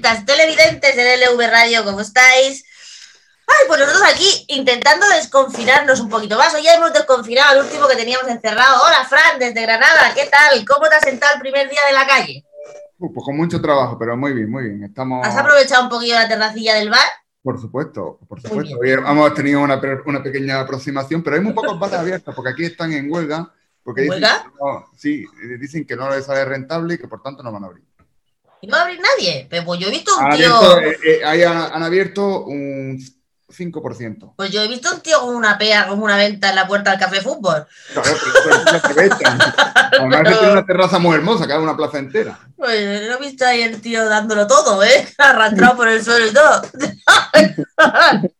televidentes de LV Radio, ¿cómo estáis? Ay, pues nosotros aquí intentando desconfinarnos un poquito más. Hoy ya hemos desconfinado al último que teníamos encerrado. Hola, Fran, desde Granada, ¿qué tal? ¿Cómo te has sentado el primer día de la calle? Uh, pues con mucho trabajo, pero muy bien, muy bien. Estamos... ¿Has aprovechado un poquillo la terracilla del bar? Por supuesto, por supuesto. Hoy hemos tenido una, una, pequeña aproximación, pero hay muy pocos bares abiertos porque aquí están en huelga. Porque dicen ¿Huelga? Que no, sí, dicen que no les sale rentable y que por tanto no van a abrir. ¿Y no va a abrir nadie? Pero pues yo he visto un han tío... Abierto, eh, eh, ahí han, han abierto un 5%. Pues yo he visto un tío con una pea, como una venta en la puerta del café fútbol. Claro, pero eso aprovechan. Además tiene una terraza muy hermosa, que hay una plaza entera. Pues lo he visto ahí el tío dándolo todo, ¿eh? Arrastrado por el suelo y todo.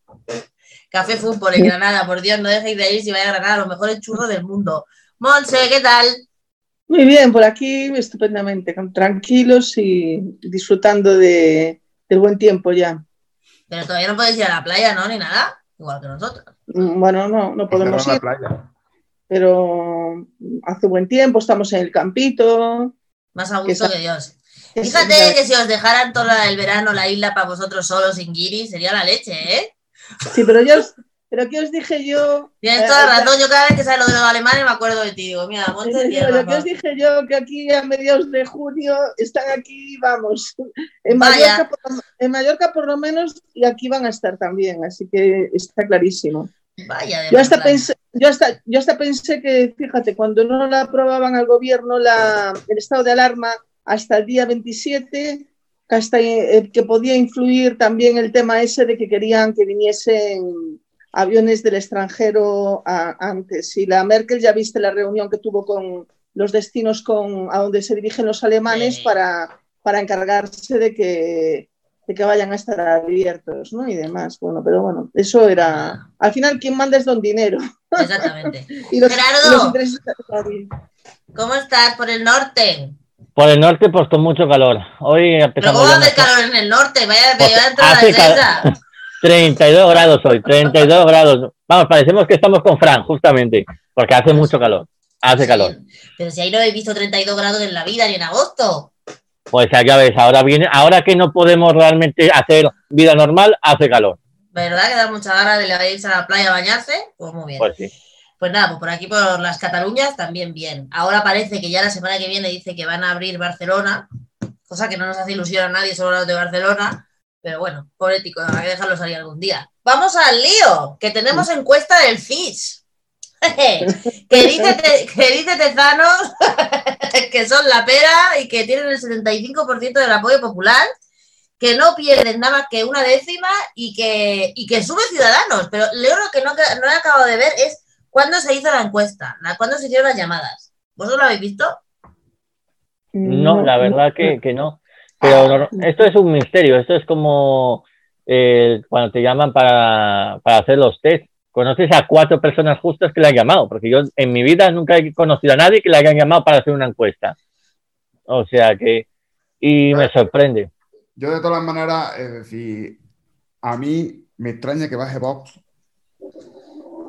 café fútbol en Granada, por Dios, no dejéis de ir si vais a Granada, los mejores churros del mundo. Monse, ¿qué tal? Muy bien, por aquí estupendamente, tranquilos y disfrutando de, del buen tiempo ya. Pero todavía no podéis ir a la playa, ¿no? Ni nada. Igual que nosotros. Mm, bueno, no, no podemos ir. La playa. Pero hace buen tiempo, estamos en el campito. Más a gusto que, Dios. Fíjate que si os dejaran todo el verano la isla para vosotros solos sin guiri, sería la leche, ¿eh? Sí, pero yo pero ¿qué os dije yo? Tienes eh, toda la razón, yo cada vez que sale lo de los alemanes me acuerdo de ti, digo, mira, Monte Lo que os dije yo, que aquí a mediados de junio están aquí, vamos, en Mallorca, por, en Mallorca por lo menos, y aquí van a estar también, así que está clarísimo. Vaya, yo hasta, pensé, yo, hasta, yo hasta pensé que, fíjate, cuando no la aprobaban al gobierno la, el estado de alarma hasta el día 27, hasta, eh, que podía influir también el tema ese de que querían que viniesen aviones del extranjero antes. Y la Merkel ya viste la reunión que tuvo con los destinos con, a donde se dirigen los alemanes para, para encargarse de que, de que vayan a estar abiertos ¿no? y demás. Bueno, pero bueno, eso era... Al final quien manda es don dinero. Exactamente. Gerardo, ¿cómo estás por el norte? Por el norte, pues con mucho calor. Hoy ¿Pero cómo hace calor en el norte? Vaya, pues, a entrar a la 32 grados hoy, 32 grados. Vamos, parecemos que estamos con Fran, justamente, porque hace mucho calor. Hace calor. Pero si ahí no he visto 32 grados en la vida ni en agosto. Pues ya ves, ahora viene, ahora que no podemos realmente hacer vida normal, hace calor. ¿Verdad que da mucha gana de irse a la playa a bañarse? Pues muy bien. Pues sí. Pues nada, pues por aquí por las Cataluñas también bien. Ahora parece que ya la semana que viene dice que van a abrir Barcelona, cosa que no nos hace ilusión a nadie sobre los de Barcelona, pero bueno, poético, hay que dejarlo salir algún día. Vamos al lío, que tenemos encuesta del FIS. que, dice que dice Tezanos que son la pera y que tienen el 75% del apoyo popular, que no pierden nada más que una décima y que, y que sube Ciudadanos. Pero lo que no, no he acabado de ver es cuándo se hizo la encuesta, cuándo se hicieron las llamadas. ¿Vosotros lo habéis visto? No, la verdad que, que no. Pero esto es un misterio, esto es como eh, cuando te llaman para, hacer los test. Conoces a cuatro personas justas que le han llamado, porque yo en mi vida nunca he conocido a nadie que le hayan llamado para hacer una encuesta. O sea que, y me sorprende. Yo de todas maneras, es decir, a mí me extraña que baje Vox.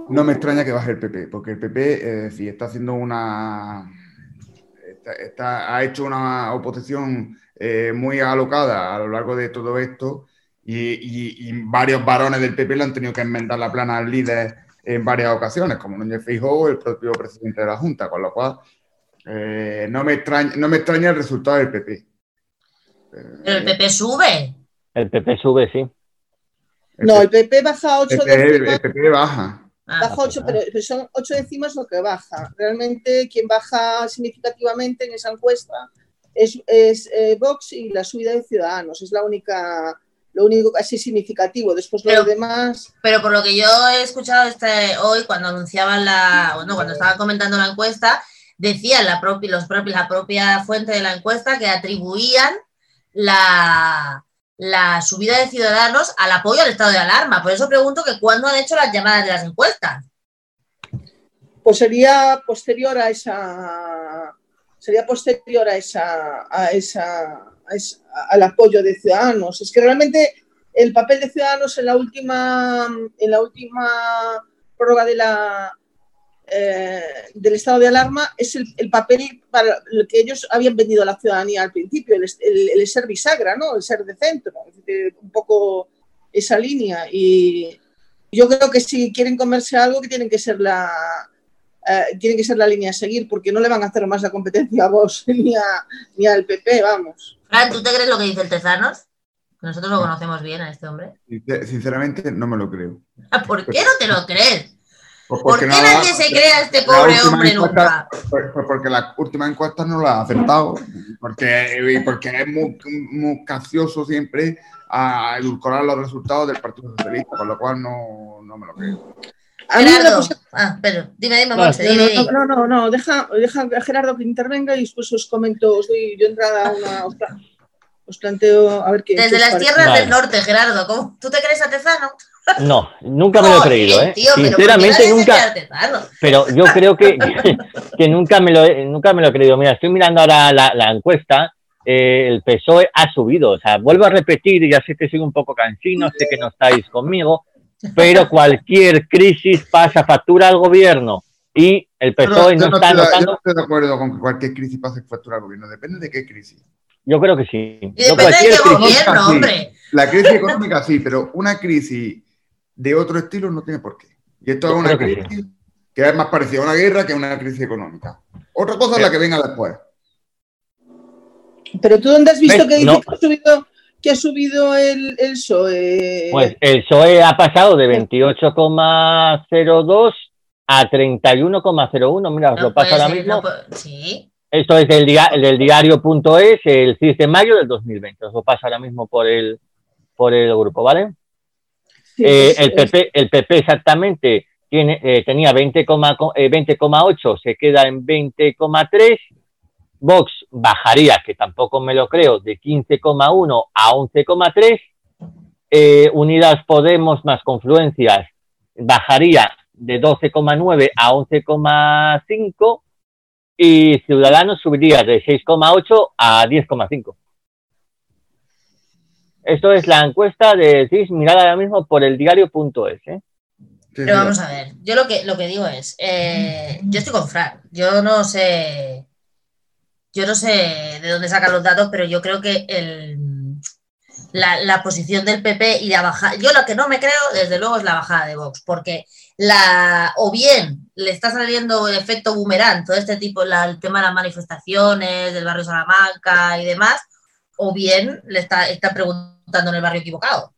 No me extraña que baje el PP, porque el PP, es decir, está haciendo una... ha hecho una oposición eh, muy alocada a lo largo de todo esto y, varios varones del PP le han tenido que enmendar la plana al líder en varias ocasiones, como Núñez Feijóo, el propio presidente de la Junta, con lo cual eh, no, me extraña, no me extraña el resultado del PP. Pero el PP sube. El PP sube, sí. no, el PP baja 8 décimas. El PP baja. Ah, baja 8, pero son 8 décimas lo que baja. Realmente quien baja significativamente en esa encuesta es, es eh, Vox y la subida de Ciudadanos. Es la única, lo único casi significativo. Después lo demás. Pero por lo que yo he escuchado este, hoy, cuando anunciaban la, bueno, cuando estaban comentando la encuesta, decían la propia, los propios, la propia fuente de la encuesta que atribuían la, la subida de Ciudadanos al apoyo al estado de alarma. Por eso pregunto que cuándo han hecho las llamadas de las encuestas. Pues sería posterior a esa sería posterior a esa, a esa, al apoyo de Ciudadanos. Es que realmente el papel de Ciudadanos en la última, en la última prórroga de la, eh, del estado de alarma es el, papel para lo que ellos habían vendido a la ciudadanía al principio, el, el, ser bisagra, ¿no? el ser de centro, un poco esa línea. Y yo creo que si quieren comerse algo, que tienen que ser la, eh, tiene que ser la línea a seguir, porque no le van a hacer más la competencia a vos ni, ni al PP, vamos. Fran, ¿tú te crees lo que dice el Tezanos? Nosotros lo conocemos bien a este hombre. Sinceramente, no me lo creo. Ah, ¿Por qué no te lo crees? Pues ¿Por qué nadie se cree a este pobre hombre nunca? Pues, pues porque la última encuesta no la ha acertado, porque, porque es muy, muy capcioso siempre a edulcorar los resultados del Partido Socialista, con lo cual no, no me lo creo. Gerardo, ah, pero dime, dime, no, no, no, no, deja, deja a Gerardo que intervenga y después os comento, os doy yo entrada a una, os, planteo a ver qué. Desde las tierras del norte, Gerardo, ¿cómo? ¿tú te crees artesano? No, nunca me lo he creído, ¿eh? Sinceramente nunca. Pero yo creo que, que, nunca, me lo he, nunca me lo he creído. Mira, estoy mirando ahora la, la encuesta. Eh, el PSOE ha subido. O sea, vuelvo a repetir, y ya sé que soy un poco cansino, sé que no estáis conmigo, pero cualquier crisis pasa factura al gobierno y el PSOE no, está notando. Yo no estoy de acuerdo con que cualquier crisis pase factura al gobierno, depende de qué crisis. Yo creo que sí. depende de qué gobierno, hombre. La crisis económica sí, pero una crisis de otro estilo no tiene por qué. Y esto es una crisis que, es más parecida a una guerra que a una crisis económica. Otra cosa es la que venga después. Pero tú dónde has visto que dice que ha subido que ha subido el, el PSOE? Pues el PSOE ha pasado de 28,02 a 31,01. Mira, os lo paso ahora mismo. sí. Esto es del, del diario.es, el 6 de mayo del 2020. Os lo paso ahora mismo por el, por el grupo, ¿vale? Eh, el, PP, el PP exactamente tiene, eh, tenía 20,8, eh, se queda en 20,3 Vox bajaría, que tampoco me lo creo, de 15,1 a 11,3. Eh, Unidas Podemos más confluencias bajaría de 12,9 a 11,5 y Ciudadanos subiría de 6,8 a 10,5. Esto es la encuesta de CIS mirada ahora mismo por el diario.es. ¿eh? Pero vamos a ver, yo lo que, lo que digo es, eh, yo estoy con Fran, yo no sé yo no sé de dónde sacan los datos, pero yo creo que la, posición del PP y la bajada, yo lo que no me creo, desde luego, es la bajada de Vox, porque la, o bien le está saliendo el efecto boomerang, todo este tipo, el tema de las manifestaciones del barrio Salamanca y demás, o bien le está, preguntando en el barrio equivocado.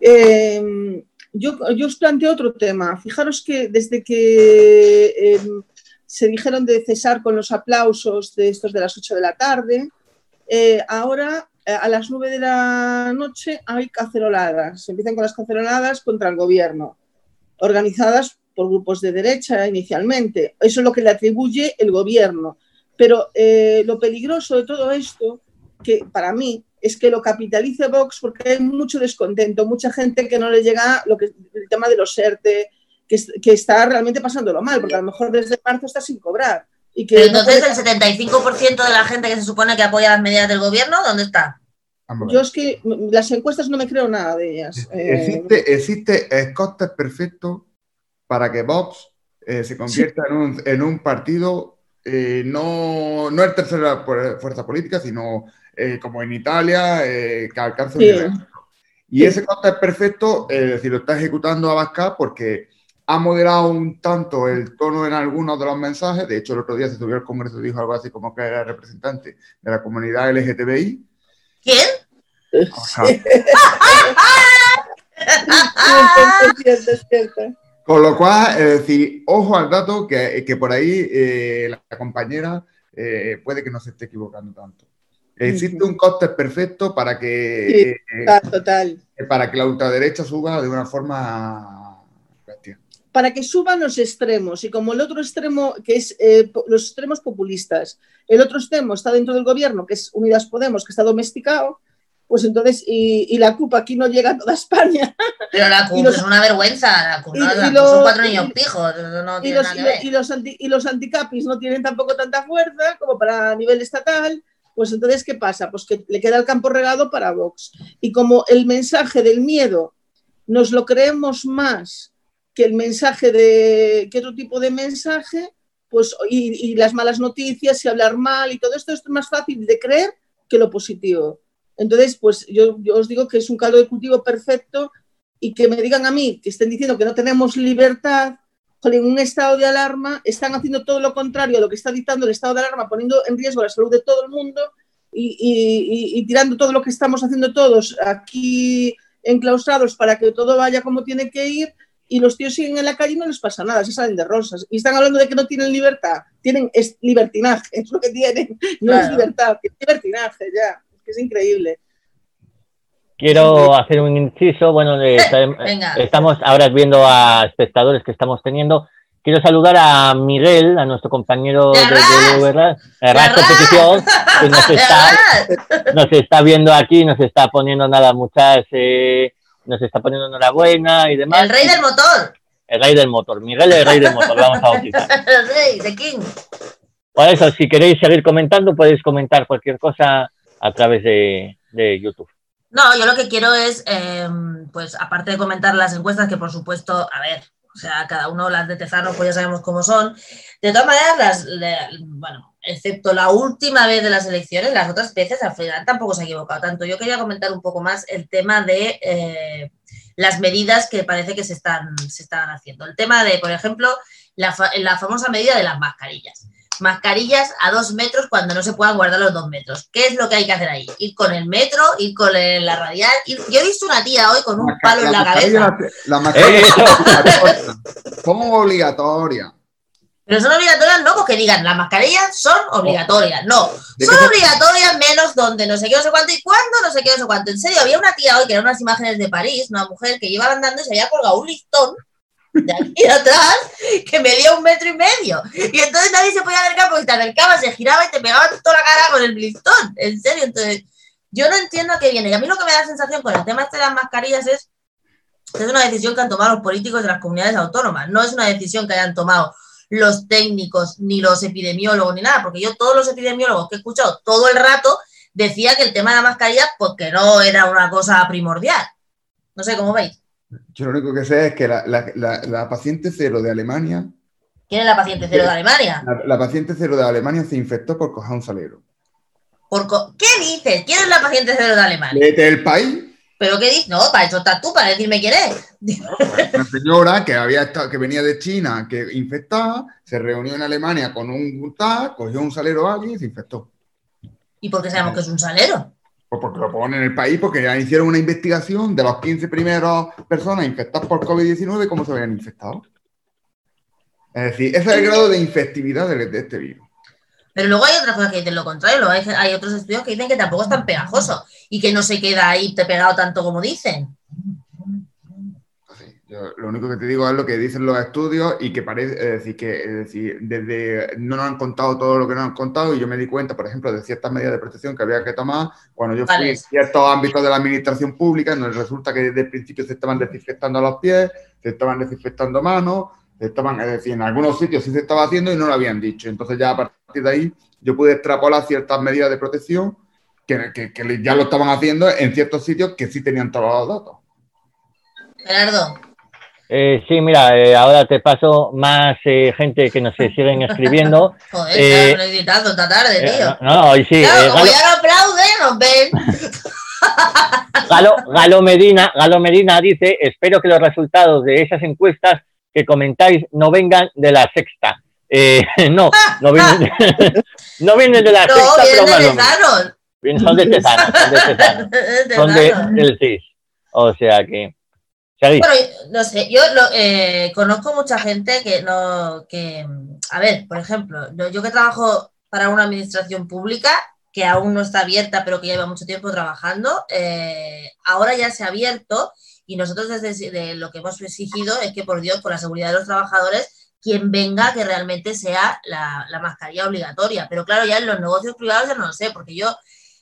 Eh, yo, os planteo otro tema. Fijaros que desde que em, se dijeron de cesar con los aplausos de estos de las 8 de la tarde. Eh, ahora, eh, a las 9 de la noche, hay caceroladas. Se empiezan con las caceroladas contra el gobierno, organizadas por grupos de derecha inicialmente. Eso es lo que le atribuye el gobierno. Pero eh, lo peligroso de todo esto, que para mí, es que lo capitalice Vox porque hay mucho descontento, mucha gente que no le llega lo que, el tema de los ERTE, que, está realmente pasándolo mal, porque a lo mejor desde marzo está sin cobrar. Y que Pero entonces el 75% de la gente que se supone que apoya las medidas del gobierno, ¿dónde está? Yo es que las encuestas no me creo nada de ellas. Eh. Existe, existe costes perfectos para que Vox eh, se convierta en, un, en, un, partido eh, no, no el tercera fuerza política, sino como en Italia, que alcance un Y ese coste es perfecto, es decir, lo está ejecutando Abascal porque ha moderado un tanto el tono en algunos de los mensajes. De hecho, el otro día se subió al Congreso y dijo algo así como que era representante de la comunidad LGTBI. ¿Quién? Con lo cual, es decir, ojo al dato que, que por ahí eh, la compañera eh, puede que no se esté equivocando tanto. Existe un coste perfecto para que, sí, total. para que la ultraderecha suba de una forma para que suban los extremos y como el otro extremo, que es eh, los extremos populistas, el otro extremo está dentro del gobierno, que es Unidas Podemos, que está domesticado, pues entonces, y, la CUP aquí no llega a toda España. Pero la CUP es una vergüenza, la CUP, son cuatro niños pijos, no y, los, y, los, anti, y los anticapis no tienen tampoco tanta fuerza como para nivel estatal, pues entonces, ¿qué pasa? Pues que le queda el campo regado para Vox. Y como el mensaje del miedo nos lo creemos más que el mensaje de, que otro tipo de mensaje, pues, y, las malas noticias y hablar mal y todo esto es más fácil de creer que lo positivo. Entonces, pues yo, yo os digo que es un caldo de cultivo perfecto y que me digan a mí que estén diciendo que no tenemos libertad, en un estado de alarma, están haciendo todo lo contrario a lo que está dictando el estado de alarma, poniendo en riesgo la salud de todo el mundo y, tirando todo lo que estamos haciendo todos aquí enclaustrados para que todo vaya como tiene que ir y los tíos siguen en la calle y no les pasa nada, se salen de rosas. Y están hablando de que no tienen libertad, tienen es libertinaje, es lo que tienen, no es libertad, es libertinaje ya, es que es increíble. Quiero hacer un inciso, bueno, eh, estamos ahora viendo a espectadores que estamos teniendo. Quiero saludar a Miguel, a nuestro compañero de, de, de Competición, que nos está, nos está viendo aquí, nos está poniendo nada, muchas, eh, nos está poniendo enhorabuena y demás. El rey del motor. El rey del motor, Miguel el rey del motor, vamos a bautizar. el rey, de King. Por eso, si queréis seguir comentando, podéis comentar cualquier cosa a través de, de YouTube. No, yo lo que quiero es, em, pues aparte de comentar las encuestas, que por supuesto, a ver, o sea, cada uno las de Tezano, pues ya sabemos cómo son. De todas maneras, las, bueno, excepto la última vez de las elecciones, las otras veces al final tampoco se ha equivocado tanto. Yo quería comentar un poco más el tema de eh, las medidas que parece que se están, se están haciendo. El tema de, por ejemplo, la, la famosa medida de las mascarillas mascarillas a dos metros cuando no se puedan guardar los dos metros. ¿Qué es lo que hay que hacer ahí? Ir con el metro, ir con la radial. Yo he visto una tía hoy con un palo en la cabeza. La, mascarilla obligatoria. Pero son obligatorias no porque digan, las mascarillas son obligatorias. No, son obligatorias menos donde no sé qué, no sé cuánto y cuándo no sé qué, no sé cuánto. En serio, había una tía hoy que eran unas imágenes de París, una mujer que iba andando y se había colgado un listón de aquí atrás que medía un metro y medio. Y entonces nadie se podía acercar porque te acercaba, se giraba y te pegaba toda la cara con el listón. En serio, entonces yo no entiendo a qué viene. Y a mí lo que me da sensación con el tema este de las mascarillas es que es una decisión que han tomado los políticos de las comunidades autónomas. No es una decisión que hayan tomado los técnicos, ni los epidemiólogos, ni nada, porque yo todos los epidemiólogos que he escuchado todo el rato decía que el tema de la mascarilla, porque pues no era una cosa primordial. No sé cómo veis. Yo lo único que sé es que la, paciente cero de Alemania. ¿Quién es la paciente cero de Alemania? La, paciente cero de Alemania se infectó por un salero. ¿Por ¿Qué dices? ¿Quién es la paciente cero de Alemania? ¿Del país? ¿Pero qué dices? No, para eso estás tú, para decirme quién es. Una señora que, había que venía de China, que infectaba, se reunió en Alemania con un tal, cogió un salero a alguien y se infectó. ¿Y por qué sabemos que es un salero? Pues porque lo ponen en el país, porque ya hicieron una investigación de los 15 primeros personas infectadas por COVID-19, cómo se habían infectado. Es decir, ese es el grado de infectividad de, este virus. Pero luego hay otras cosas que dicen lo contrario. Hay, hay otros estudios que dicen que tampoco es tan pegajoso y que no se queda ahí te pegado tanto como dicen lo único que te digo es lo que dicen los estudios y que parece, es decir, que es decir, desde no nos han contado todo lo que nos han contado y yo me di cuenta, por ejemplo, de ciertas medidas de protección que había que tomar cuando yo fui en ciertos ámbitos de la administración pública, donde resulta que desde el principio se estaban desinfectando los pies, se estaban desinfectando manos, estaban, es decir, en algunos sitios sí se estaba haciendo y no lo habían dicho. Entonces ya a partir de ahí yo pude extrapolar ciertas medidas de protección que, que, que ya lo estaban haciendo en ciertos sitios que sí tenían todos los datos. Gerardo, eh, sí, mira, eh, ahora te paso más eh, gente que nos siguen escribiendo. Joder, eh, claro, editando esta tarde, tío. no, y sí. Claro, como ya no aplaude, nos ven. Galo, Galo, Medina, Galo Medina dice, espero que los resultados de esas encuestas que comentáis no vengan de la sexta. no, no vienen, de, no vienen de la no, sexta, pero más son de Tesanos, son de Tesanos. son de, del CIS. O sea que... Bueno, no sé, yo eh, conozco mucha gente que no, que, a ver, por ejemplo, yo que trabajo para una administración pública que aún no está abierta, pero que lleva mucho tiempo trabajando, eh, ahora ya se ha abierto y nosotros desde lo que hemos exigido es que, por Dios, por la seguridad de los trabajadores, quien venga que realmente sea la, la mascarilla obligatoria. Pero claro, ya en los negocios privados ya no lo sé, porque yo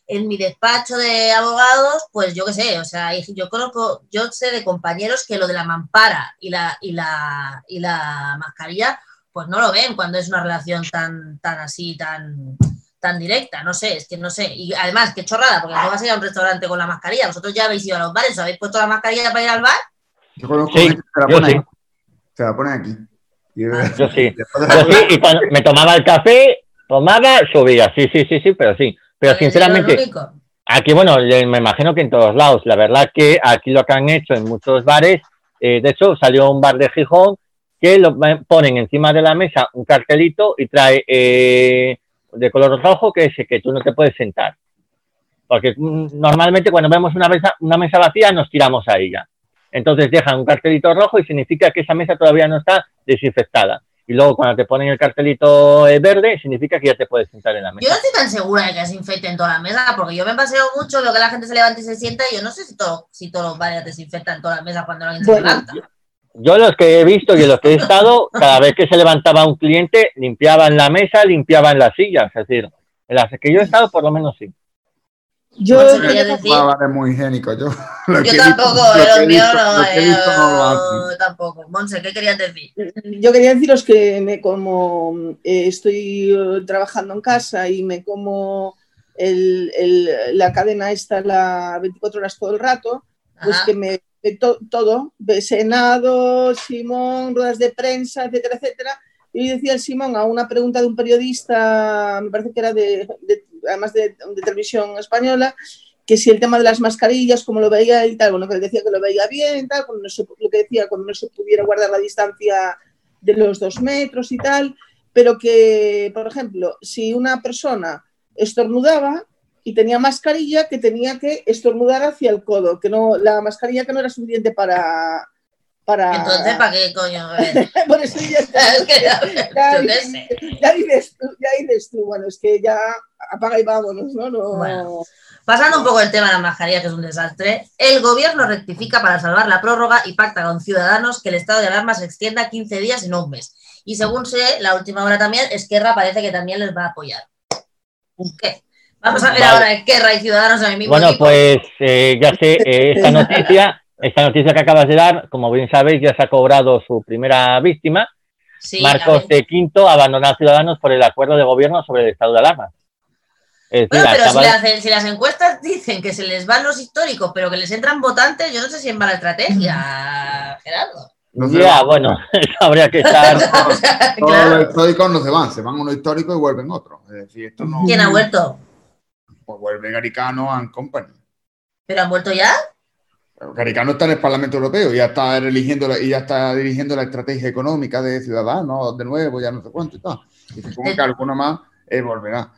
en mi despacho de abogados, pues yo qué sé, o sea, yo conozco, yo sé de compañeros que lo de la mampara y la, y la, y la mascarilla, pues no lo ven cuando es una relación tan, tan así, tan, tan directa, no sé, es que no sé. Y además, qué chorrada, porque no vas a ir a un restaurante con la mascarilla. Vosotros ya habéis ido a los bares, ¿os habéis puesto la mascarilla para ir al bar? Yo conozco sí, Se la ponen aquí. Ah. Yo sí. Yo sí, y cuando me tomaba el café, tomaba, subía. Sí, sí, sí, sí, pero sí. Pero sinceramente. Aquí, bueno, me imagino que en todos lados. La verdad que aquí lo que han hecho en muchos bares, eh, de hecho, salió un bar de Gijón que lo ponen encima de la mesa un cartelito y trae eh, de color rojo que es que tú no te puedes sentar. Porque mm, normalmente cuando vemos una mesa, una mesa vacía nos tiramos a ella. Entonces dejan un cartelito rojo y significa que esa mesa todavía no está desinfectada. Y luego cuando te ponen el cartelito eh, verde, significa que ya te puedes sentar en la Yo mesa. no estoy tan segura de que se infecten toda la mesa, porque yo me paseo mucho, veo que la gente se levanta y se sienta, y yo no sé si, todo, si todos los bares desinfectan toda la mesa cuando alguien se levanta. Yo los que he visto y en los que he estado, cada vez que se levantaba un cliente, limpiaban la mesa, limpiaban las sillas. Es decir, en las que yo he estado, por lo menos sí. Yo, Pues, quería- quería decir- muy higiénico. Yo, lo Yo tampoco, los míos no, lo que he visto no lo hacen. yo tampoco. Monse, ¿qué querías decir? yo quería deciros que me como eh, estoy eh, trabajando en casa y me como el- el- la cadena esta la 24 horas todo el rato, pues Ajá. que me me to- todo, Senado, Simón, ruedas de prensa, etcétera, etcétera. Y decía el Simón a una pregunta de un periodista, me parece que era de, de- además de, televisión española, que si el tema de las mascarillas, como lo veía y tal, bueno, que decía que lo veía bien, tal, cuando no se- lo que decía, cuando no se pudiera guardar la distancia de los dos metros y tal, pero que, por ejemplo, si una persona estornudaba y tenía mascarilla, que tenía que estornudar hacia el codo, que no, la mascarilla que no era suficiente para... para... Entonces, ¿para qué coño? Por eso ya, ya, dices tú, ya dices tú, bueno, es que ya apaga y vámonos, ¿no? no Bueno. Pasando un poco el tema de las mascarillas, que es un desastre, el gobierno rectifica para salvar la prórroga y pacta con Ciudadanos que el estado de alarma se extienda 15 días y no un mes. Y según sé, la última hora también, Esquerra parece que también les va a apoyar. ¿Qué? Vamos a ver Vale. ahora Esquerra y Ciudadanos en el mismo Bueno, equipo. pues eh, ya sé, eh, esta noticia, esta noticia que acabas de dar, como bien sabéis, ya se ha cobrado su primera víctima. Sí, Marcos de Quinto abandonó a Ciudadanos por el acuerdo de gobierno sobre el estado de alarma. Es decir, Bueno, pero si las, si las encuestas dicen que se les van los históricos, pero que les entran votantes, yo no sé si es mala estrategia, Gerardo. No ya, bueno, eso habría que estar. O sea, Todos los históricos no se van, se van unos históricos y vuelven otros. Es decir, esto no. ¿Quién ha vuelto? Pues vuelve Garicano and Company. ¿Pero han vuelto ya? Garicano está en el Parlamento Europeo y ya está eligiendo la- y ya está dirigiendo la estrategia económica de Ciudadanos de nuevo, ya no sé cuánto y tal. Y supongo que alguno más eh, volverá.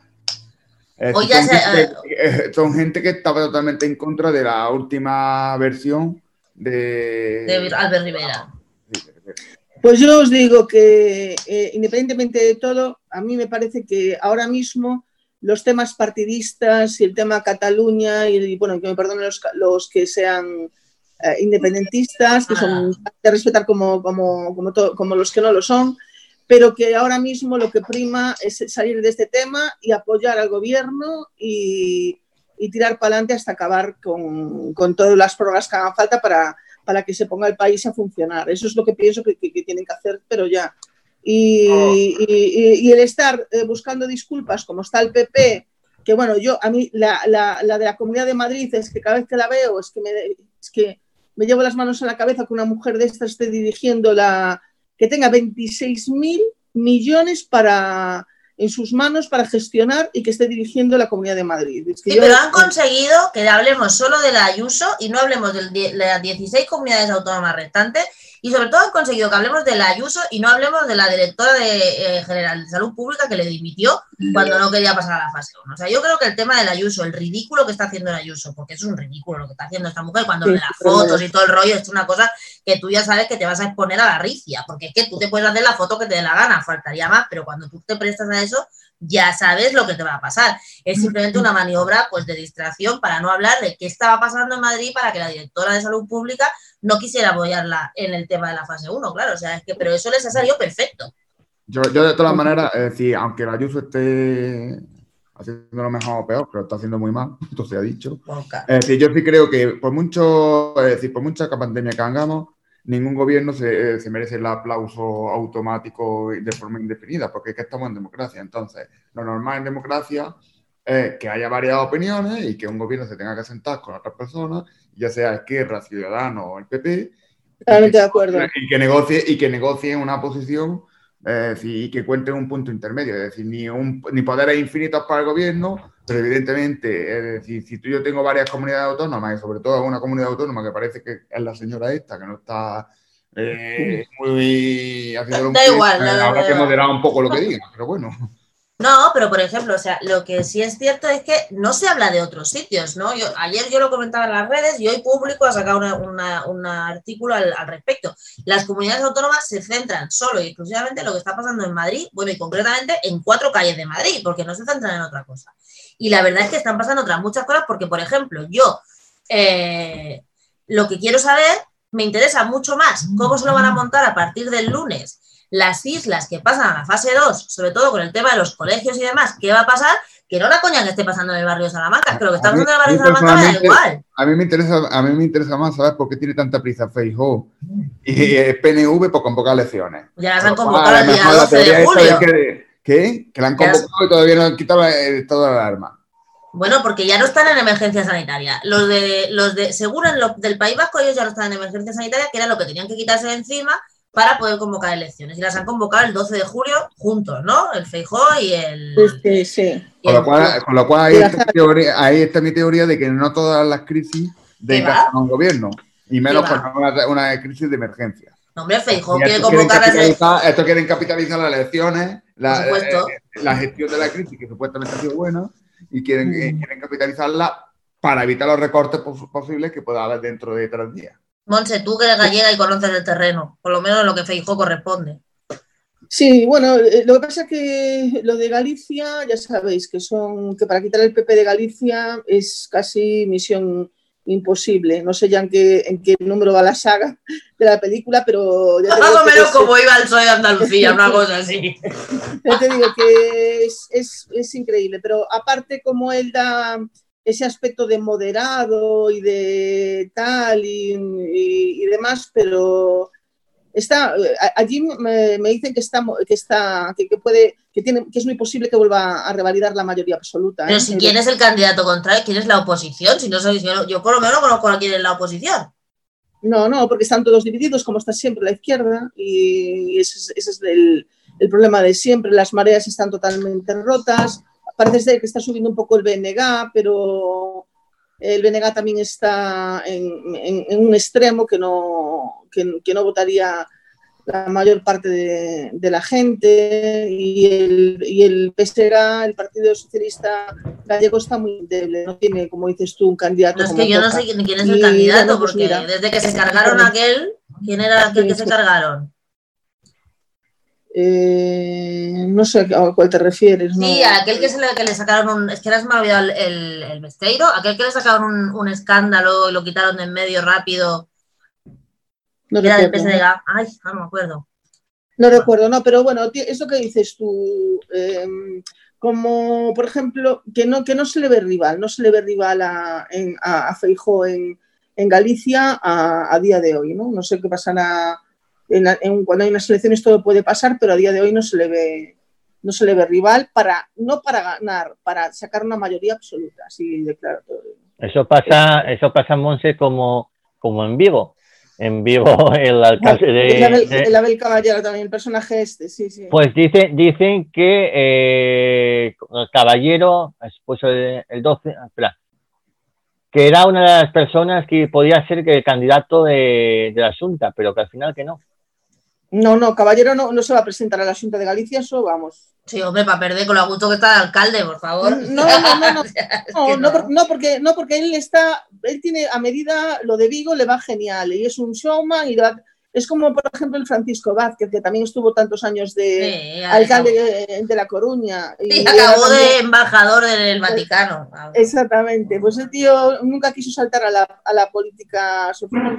Eh, son, ya gente, eh, son gente que estaba totalmente en contra de la última versión de. De Albert Rivera. Pues yo os digo que eh, independientemente de todo, a mí me parece que ahora mismo los temas partidistas y el tema Cataluña y bueno, que me perdonen los, los que sean eh, independentistas, que son de respetar como, como, como, to- como los que no lo son, pero que ahora mismo lo que prima es salir de este tema y apoyar al gobierno y, y tirar para adelante hasta acabar con, con todas las prórrogas que hagan falta para, para que se ponga el país a funcionar. Eso es lo que pienso que, que- que tienen que hacer, pero ya. Y, y- y- y el estar eh, buscando disculpas, como está el PP, que bueno, yo a mí la, la- la de la Comunidad de Madrid es que cada vez que la veo es que me, es que me llevo las manos en la cabeza que una mujer de esta esté dirigiendo la, que tenga 26 mil millones para en sus manos para gestionar y que esté dirigiendo la Comunidad de Madrid. Es que Sí, yo- pero han conseguido que hablemos solo de la Ayuso y no hablemos de las 16 comunidades autónomas restantes. Y sobre todo han conseguido que hablemos de la Ayuso y no hablemos de la directora de, eh, general de salud pública que le dimitió cuando no quería pasar a la fase 1. O sea, yo creo que el tema del Ayuso, el ridículo que está haciendo el Ayuso, porque eso es un ridículo lo que está haciendo esta mujer cuando Sí, las fotos y todo el rollo es una cosa que tú ya sabes que te vas a exponer a la ricia, porque es que tú te puedes hacer la foto que te dé la gana, faltaría más, pero cuando tú te prestas a eso, ya sabes lo que te va a pasar. Es simplemente una maniobra pues de distracción para no hablar de qué estaba pasando en Madrid para que la directora de salud pública no quisiera apoyarla en el tema de la fase 1, claro, o sea, es que pero eso les ha salido perfecto. Yo, yo de todas maneras, es decir, aunque la Ayuso esté haciendo lo mejor o peor, pero está haciendo muy mal, esto se ha dicho. Boca. Es decir, yo sí creo que por mucho, es decir, por mucha pandemia que hagamos, ningún gobierno se, eh, se merece el aplauso automático y de forma indefinida, porque es que estamos en democracia. Entonces, lo normal en democracia es que haya varias opiniones y que un gobierno se tenga que sentar con otras personas, ya sea Esquerra, Ciudadanos o el PP, Totalmente de acuerdo. Y que negocie, y que negocie una posición y que cuente un punto intermedio. Es decir, ni, un, ni poderes infinitos para el gobierno, pero evidentemente, es decir, si tú yo tengo varias comunidades autónomas y sobre todo una comunidad autónoma que parece que es la señora esta, que no está eh, muy haciendo Da igual, eh, habrá que moderar un poco lo que diga, pero bueno. No, pero por ejemplo, o sea, lo que sí es cierto es que no se habla de otros sitios, ¿no? Yo, ayer yo lo comentaba en las redes y hoy Público ha sacado un artículo al, respecto. Las comunidades autónomas se centran solo y exclusivamente en lo que está pasando en Madrid, bueno, y concretamente en cuatro calles de Madrid, porque no se centran en otra cosa. Y la verdad es que están pasando otras muchas cosas porque, por ejemplo, yo eh, lo que quiero saber, me interesa mucho más cómo se lo van a montar a partir del lunes las islas que pasan a la fase 2, sobre todo con el tema de los colegios y demás, ¿qué va a pasar? Que no la coña que esté pasando en el barrio de Salamanca, que lo que está pasando en el barrio de Salamanca da igual. A mí, me interesa, a mí me interesa más saber por qué tiene tanta prisa Feijóo y PNV por convocar elecciones. Ya las han convocado el día 12 de julio. Que, ¿Qué? Que la han convocado y todavía no han quitado el estado de alarma. Bueno, porque ya no están en emergencia sanitaria. Los de, los de, seguro en lo, del País Vasco ellos ya no están en emergencia sanitaria, que era lo que tenían que quitarse de encima para poder convocar elecciones. Y las han convocado el 12 de julio juntos, ¿no? El Feijó y el... Sí, sí. Con, lo cual, con lo cual, ahí, está teoría, ahí está mi teoría de que no todas las crisis de a un gobierno, y menos con una, una, crisis de emergencia. hombre, Feijó quiere convocar las elecciones. Esto quieren capitalizar las elecciones, la, eh, la, gestión de la crisis, que supuestamente ha sido buena, y quieren, eh, mm. quieren capitalizarla para evitar los recortes posibles que pueda haber dentro de tres días. Monse, tú que eres gallega y conoces el terreno, por lo menos lo que Feijó corresponde. Sí, bueno, eh, lo que pasa es que lo de Galicia, ya sabéis que son que para quitar el PP de Galicia es casi misión imposible. No sé ya en qué, en qué número va la saga de la película, pero... Ya Más o menos como iba el Soy de Andalucía, una cosa así. Ya te digo que es, es, es increíble, pero aparte como él da ese aspecto de moderado y de tal y, y, demás, pero está allí me, me, dicen que está que está que, puede que tiene que es muy posible que vuelva a revalidar la mayoría absoluta. Pero ¿eh? si quién es el candidato contrario, quién es la oposición, si no soy yo, yo por lo menos no conozco a quién es la oposición. No, no, porque están todos divididos, como está siempre la izquierda, y ese es, ese es el, el, problema de siempre. Las mareas están totalmente rotas, parece ser que está subiendo un poco el BNG, pero el BNG también está en, un extremo que no, que, no votaría la mayor parte de, la gente. Y el, y el Partido Socialista Gallego, está muy débil, no tiene, como dices tú, un candidato. es que yo no sé quién, es el candidato, pues porque desde que se cargaron aquel, ¿quién era aquel que se cargaron? Eh, no sé a cuál te refieres. Sí, aquel que, se le, que le sacaron un. Es que ahora se me ha olvidado el, el, Besteiro. Aquel que le sacaron un, escándalo y lo quitaron de en medio rápido. No era del PSDG. Ay, no me acuerdo. No recuerdo, no, pero bueno, eso que dices tú. Em, como por ejemplo, que no, que no se le ve rival, no se le ve rival a, en, a, Feijo en, en Galicia a, a, día de hoy, ¿no? No sé qué pasará cuando hay unas elecciones todo puede pasar, pero a día de hoy no se le ve, no se le ve rival para, no para ganar, para sacar una mayoría absoluta, así de claro todo. Eso pasa, eso pasa en Monse como, como en vivo. En vivo el alcalde de, el, Abel, Caballero también, el personaje este, sí, sí. Pues dice, dicen que eh, el Caballero, pues el, el 12, espera, que era una de las personas que podía ser el candidato de, de la Junta, pero que al final que no. No, no, Caballero no, no se va a presentar a la Junta de Galicia, eso vamos. Sí, hombre, para perder con lo gusto que está el alcalde, por favor. No, no, no, no. no, porque, no, porque él está, él tiene a medida lo de Vigo le va genial y es un showman y es como por ejemplo el Francisco Vázquez, que también estuvo tantos años de alcalde de, La Coruña. Y, acabó de embajador del Vaticano. Exactamente, pues el tío nunca quiso saltar a la, a la política social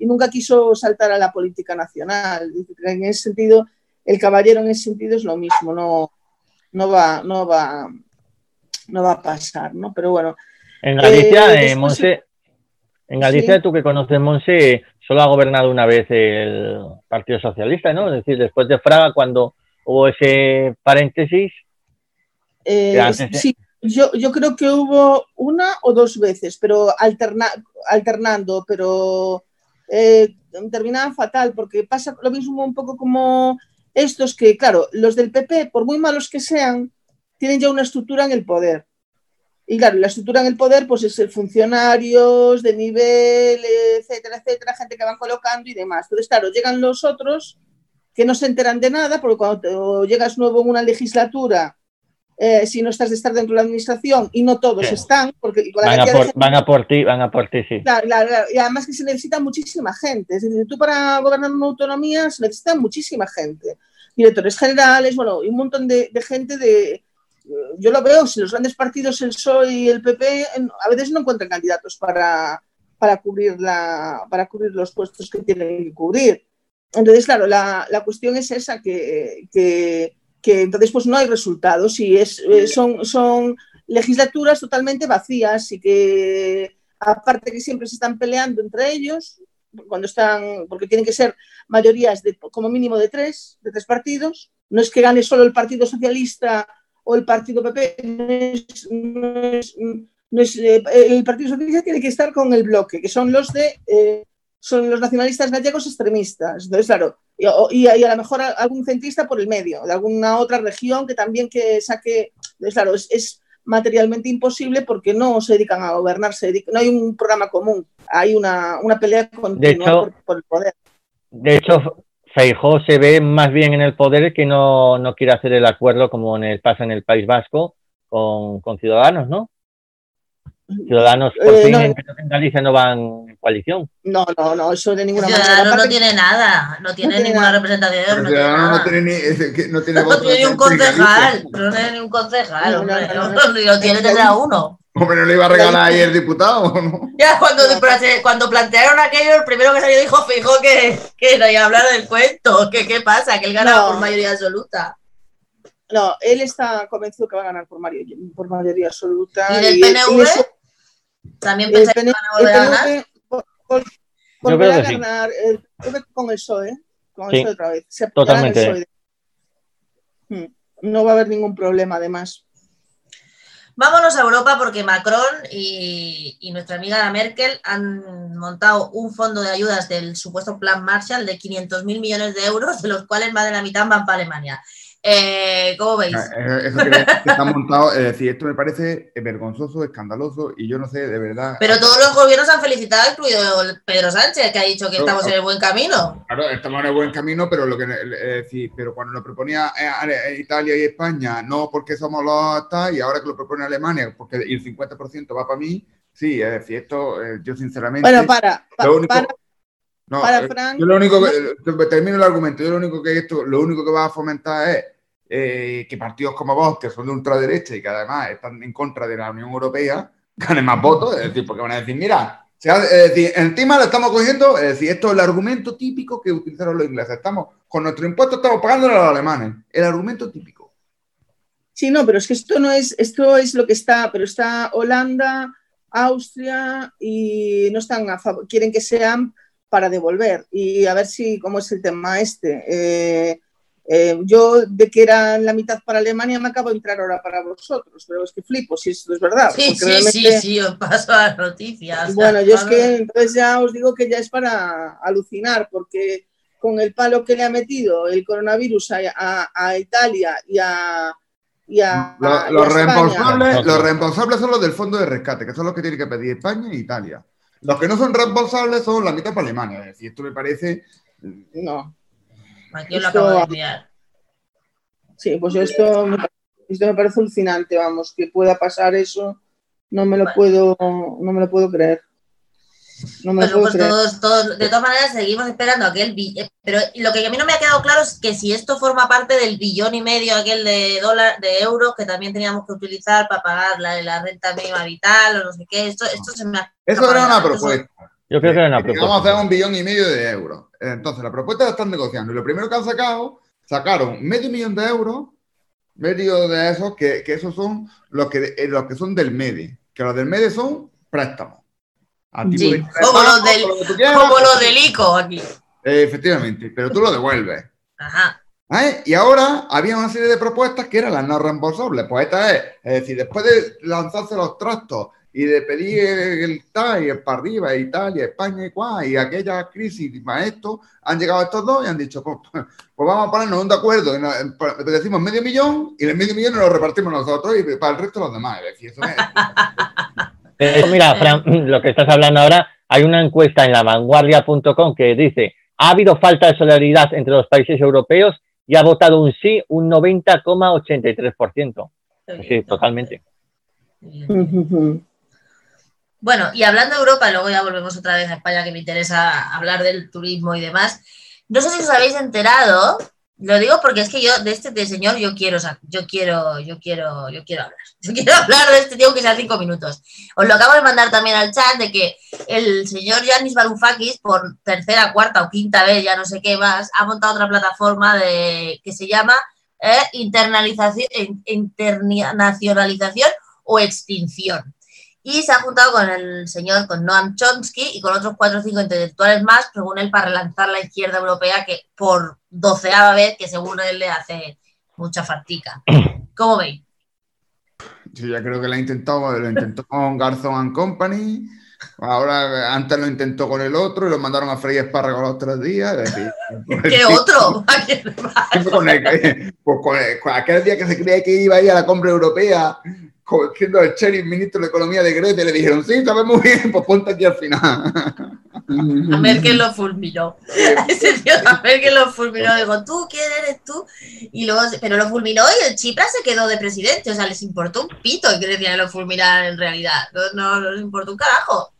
y nunca quiso saltar a la política nacional. En ese sentido, el caballero en ese sentido es lo mismo, no, no, va, no, va, no va a pasar, ¿no? Pero bueno. En Galicia, eh, Monse, en Galicia, tú que conoces Monse, solo ha gobernado una vez el Partido Socialista, ¿no? Es decir, después de Fraga, cuando hubo ese paréntesis. Eh, sí, yo, yo, creo que hubo una o dos veces, pero alterna, alternando, pero eh, terminaban fatal, porque pasa lo mismo un poco como estos que, claro, los del PP, por muy malos que sean, tienen ya una estructura en el poder. Y claro, la estructura en el poder, pues es el funcionarios de nivel, etcétera, etcétera, gente que van colocando y demás. Entonces, claro, llegan los otros que no se enteran de nada, porque cuando llegas nuevo en una legislatura, eh, si no estás de estar dentro de la administración, y no todos están, porque van, a por, van, a por, ti, van a por ti, sí. Claro, claro, y además que se necesita muchísima gente. Es decir, tú para gobernar una autonomía se necesita muchísima gente. Directores generales, bueno, y un montón de, de gente de, yo lo veo, si los grandes partidos, el PSOE y el PP, a veces no encuentran candidatos para, para, cubrir, la, para cubrir los puestos que tienen que cubrir. Entonces, claro, la, la cuestión es esa, que, que, que, entonces pues no hay resultados y es, eh, son, son legislaturas totalmente vacías y que aparte que siempre se están peleando entre ellos, cuando están, porque tienen que ser mayorías de como mínimo de tres, de tres partidos, no es que gane solo el Partido Socialista o el Partido PP no es, eh, el Partido Socialista tiene que estar con el bloque, que son los de eh, son los nacionalistas gallegos extremistas. Entonces, claro, y, a lo mejor algún centrista por el medio, de alguna otra región que también que saque. Entonces, claro, es, materialmente imposible porque no se dedican a gobernar, no hay un programa común, hay una, pelea continua por, por, el poder. De hecho, Feijó se ve más bien en el poder que no, no quiere hacer el acuerdo como en el, pasa en el País Vasco con, con Ciudadanos, ¿no? Ciudadanos por eh, fin en, Galicia no van en coalición. No, no, no, eso de ninguna manera. Ciudadanos no tiene nada, no tiene, ninguna representación. No, Ciudadanos no tiene ni, no tiene, no tiene ni un concejal, no tiene ni un concejal, hombre, lo tiene tendrá uno. Hombre, no le iba a regalar ahí el diputado, ¿no? Ya, cuando, cuando plantearon aquello, el primero que salió dijo, fijo que, que no iba a hablar del cuento, que qué pasa, que él ganaba por mayoría absoluta. No, él está convencido que va a ganar por, mayoría, por mayoría absoluta. ¿Y del PNV? ¿También pensáis que van a volver a ganar? Yo creo que ganar el, con el PSOE, con el PSOE otra vez. totalmente. Hmm, no va a haber ningún problema, además. Vámonos a Europa porque Macron y, nuestra amiga Merkel han montado un fondo de ayudas del supuesto plan Marshall de 500 mil millones de euros, de los cuales más de la mitad van para Alemania. Eh, ¿Cómo veis? Ah, eh, eso que está montado, es decir, esto me parece vergonzoso, escandaloso y yo no sé, de verdad. Pero todos los gobiernos han felicitado, incluido Pedro Sánchez, que ha dicho que estamos en el buen camino. Claro, estamos en el buen camino, pero lo que decir, pero cuando lo proponía Italia y España, no porque somos los hasta, y ahora que lo propone Alemania, porque el 50% va para mí, sí, es decir, esto eh, yo sinceramente. Bueno, para, para, no, para eh, Frank, yo lo único que, termino el argumento, yo lo único que esto, lo único que va a fomentar es eh, que partidos como vos, que son de ultraderecha y que además están en contra de la Unión Europea, ganen más votos, es decir, porque van a decir, mira, es decir, encima lo estamos cogiendo, es decir, esto es el argumento típico que utilizaron los ingleses, estamos, con nuestro impuesto estamos pagando a los alemanes, el argumento típico. Sí, no, pero es que esto no es, esto es lo que está, pero está Holanda, Austria y no están a favor, quieren que sean para devolver. Y a ver si, cómo es el tema este. Eh, eh, yo, de que era la mitad para Alemania, me acabo de entrar ahora para vosotros, pero es que flipo si esto es verdad. Sí, sí, sí, sí, os paso las noticias. Bueno, yo es que entonces ya os digo que ya es para alucinar, porque con el palo que le ha metido el coronavirus a, Italia y a, y a, los, responsables, los responsables son los del fondo de rescate, que son los que tienen que pedir España e Italia. Los que no son responsables son la mitad para Alemania. Es decir, esto me parece. No. Aquí lo acabo de enviar. Sí, pues esto me, esto me parece alucinante, vamos, que pueda pasar eso. No me lo puedo, no me lo puedo creer. No me pues todos, todos, de todas maneras seguimos esperando aquel eh, pero lo que a mí no me ha quedado claro es que si esto forma parte del billón y medio aquel de dólar, de euros que también teníamos que utilizar para pagar la, la renta mínima vital o no sé qué, esto, esto se me ha Eso era una propuesta. Yo creo que era una propuesta. Vamos a hacer un billón y medio de euros. Entonces, la propuesta la están negociando. Y lo primero que han sacado, sacaron medio millón de euros, medio de esos, que, que esos son los que, eh, los que son del MEDI. Que los del MEDI son préstamos como, los del, ICO aquí. efectivamente, pero tú lo devuelves. Ajá. ¿Eh? Y ahora había una serie de propuestas que eran las no reembolsables. Pues esta es, es decir, después de lanzarse los trastos y de pedir el tal y el para arriba, Italia, España y cuá, y aquella crisis y más esto, han llegado estos dos y han dicho, pues, pues vamos a ponernos un de acuerdo, y pues, decimos medio millón y el medio millón nos lo repartimos nosotros y para el resto los demás. Eso mira, Fran, lo que estás hablando ahora, hay una encuesta en la vanguardia.com que dice, ha habido falta de solidaridad entre los países europeos y ha votado un sí un 90,83%. Sí, totalmente. Bueno, y hablando de Europa, luego ya volvemos otra vez a España, que me interesa hablar del turismo y demás. No sé si os habéis enterado, lo digo porque es que yo de este señor yo quiero, yo quiero, yo quiero, yo quiero hablar. Yo quiero hablar de este tío que sea cinco minutos. Os lo acabo de mandar también al chat de que el señor Yanis Varoufakis, por tercera, cuarta o quinta vez, ya no sé qué más, ha montado otra plataforma de, que se llama eh, internalización, internacionalización o extinción y se ha juntado con el señor, con Noam Chomsky y con otros cuatro o cinco intelectuales más, según él, para relanzar la izquierda europea, que por doceava vez, que según él le hace mucha fatiga. ¿Cómo veis? Yo ya creo que lo ha intentado, lo intentó con Garzón and Company, ahora antes lo intentó con el otro y lo mandaron a freír espárragos los tres días. ¿Qué otro? pues con, con, aquel día que se creía que iba a ir a la compra europea siendo el sheriff ministro de Economía de Grete, le dijeron, sí, sabemos muy bien, pues ponte aquí al final. A Merkel lo fulminó. Ese tío a Merkel lo fulminó. Digo, ¿tú quién eres tú? Y luego, pero lo fulminó y el Chipra se quedó de presidente. O sea, les importó un pito que decían que lo fulminaran en realidad. No, no les importó un carajo.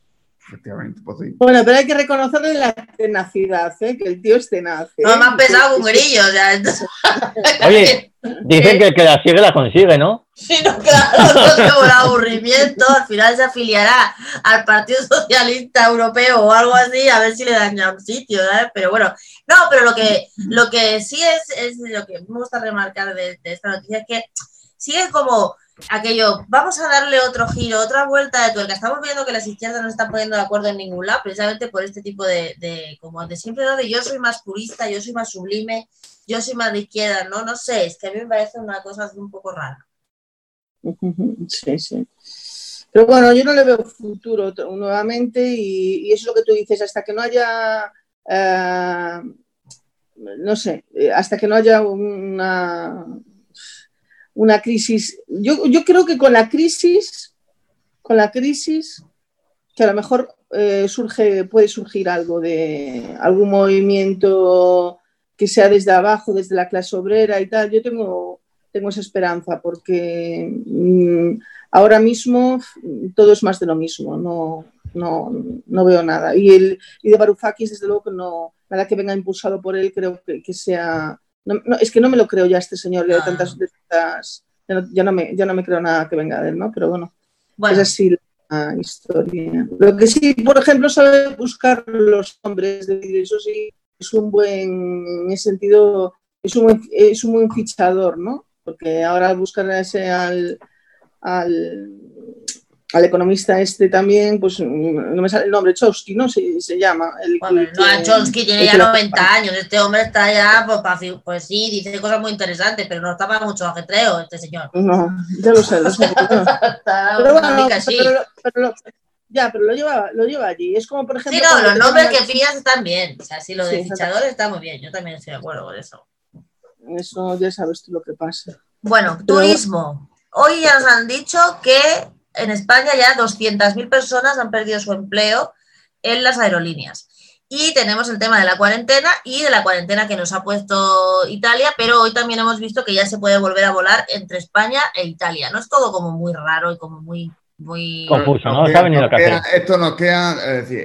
Efectivamente, pues sí. Bueno, pero hay que reconocerle la tenacidad, ¿eh? que el tío es tenaz. ¿eh? No, más pesado un grillo. O sea, Oye, dicen que el que la sigue la consigue, ¿no? Sí, no, claro, no por aburrimiento, al final se afiliará al Partido Socialista Europeo o algo así, a ver si le dan ya un sitio, ¿sabes? Pero bueno, no, pero lo que, lo que sí es, es lo que me gusta remarcar de, de esta noticia es que es como aquello, vamos a darle otro giro, otra vuelta de tuerca. Estamos viendo que las izquierdas no están poniendo de acuerdo en ningún lado, precisamente por este tipo de, de como de siempre, de yo soy más purista, yo soy más sublime, yo soy más de izquierda, no, no sé, es que a mí me parece una cosa un poco rara. Sí, sí. Pero bueno, yo no le veo futuro nuevamente y, eso es lo que tú dices, hasta que no haya, eh, no sé, eh, hasta que no haya una, una crisis. Yo, yo, creo que con la crisis, con la crisis, que a lo mejor eh, surge, puede surgir algo de algún movimiento que sea desde abajo, desde la clase obrera y tal. Yo tengo, tengo esa esperanza porque mm, ahora mismo todo es más de lo mismo, no, no, no veo nada. Y, el, y de Varoufakis, desde luego no, nada que venga impulsado por él, creo que sea no, es que no me lo creo ya este señor de ah. tantas, ya, no, me, ya no me creo nada que venga de él, ¿no? Pero bueno, es así la historia. Lo que sí, por ejemplo, sabe buscar los hombres, de eso sí, es un buen, en ese sentido, es un buen, es un buen fichador, ¿no? Porque ahora buscar ese al, al al economista este también, pues no me sale el nombre, Chomsky, ¿no? Se, se llama. El, bueno, no, Chomsky tiene ya 90 años, este hombre está ya, pues, pues, sí, dice cosas muy interesantes, pero no está para mucho ajetreo este señor. No, ya lo sé, lo sé. pero bueno, pero, ya, pero lo lleva, lo lleva allí. Es como, por ejemplo. Sí, no, los nombres que fías están bien. O sea, sí, lo de fichador está muy bien. Yo también estoy de acuerdo con eso. Eso ya sabes tú lo que pasa. Bueno, turismo. Hoy ya nos han dicho que en España ya 200.000 personas han perdido su empleo en las aerolíneas. Y tenemos el tema de la cuarentena y de la cuarentena que nos ha puesto Italia, pero hoy también hemos visto que ya se puede volver a volar entre España e Italia. No es todo como muy raro y como muy... muy... Confuso, ¿no? esto nos queda... Es decir,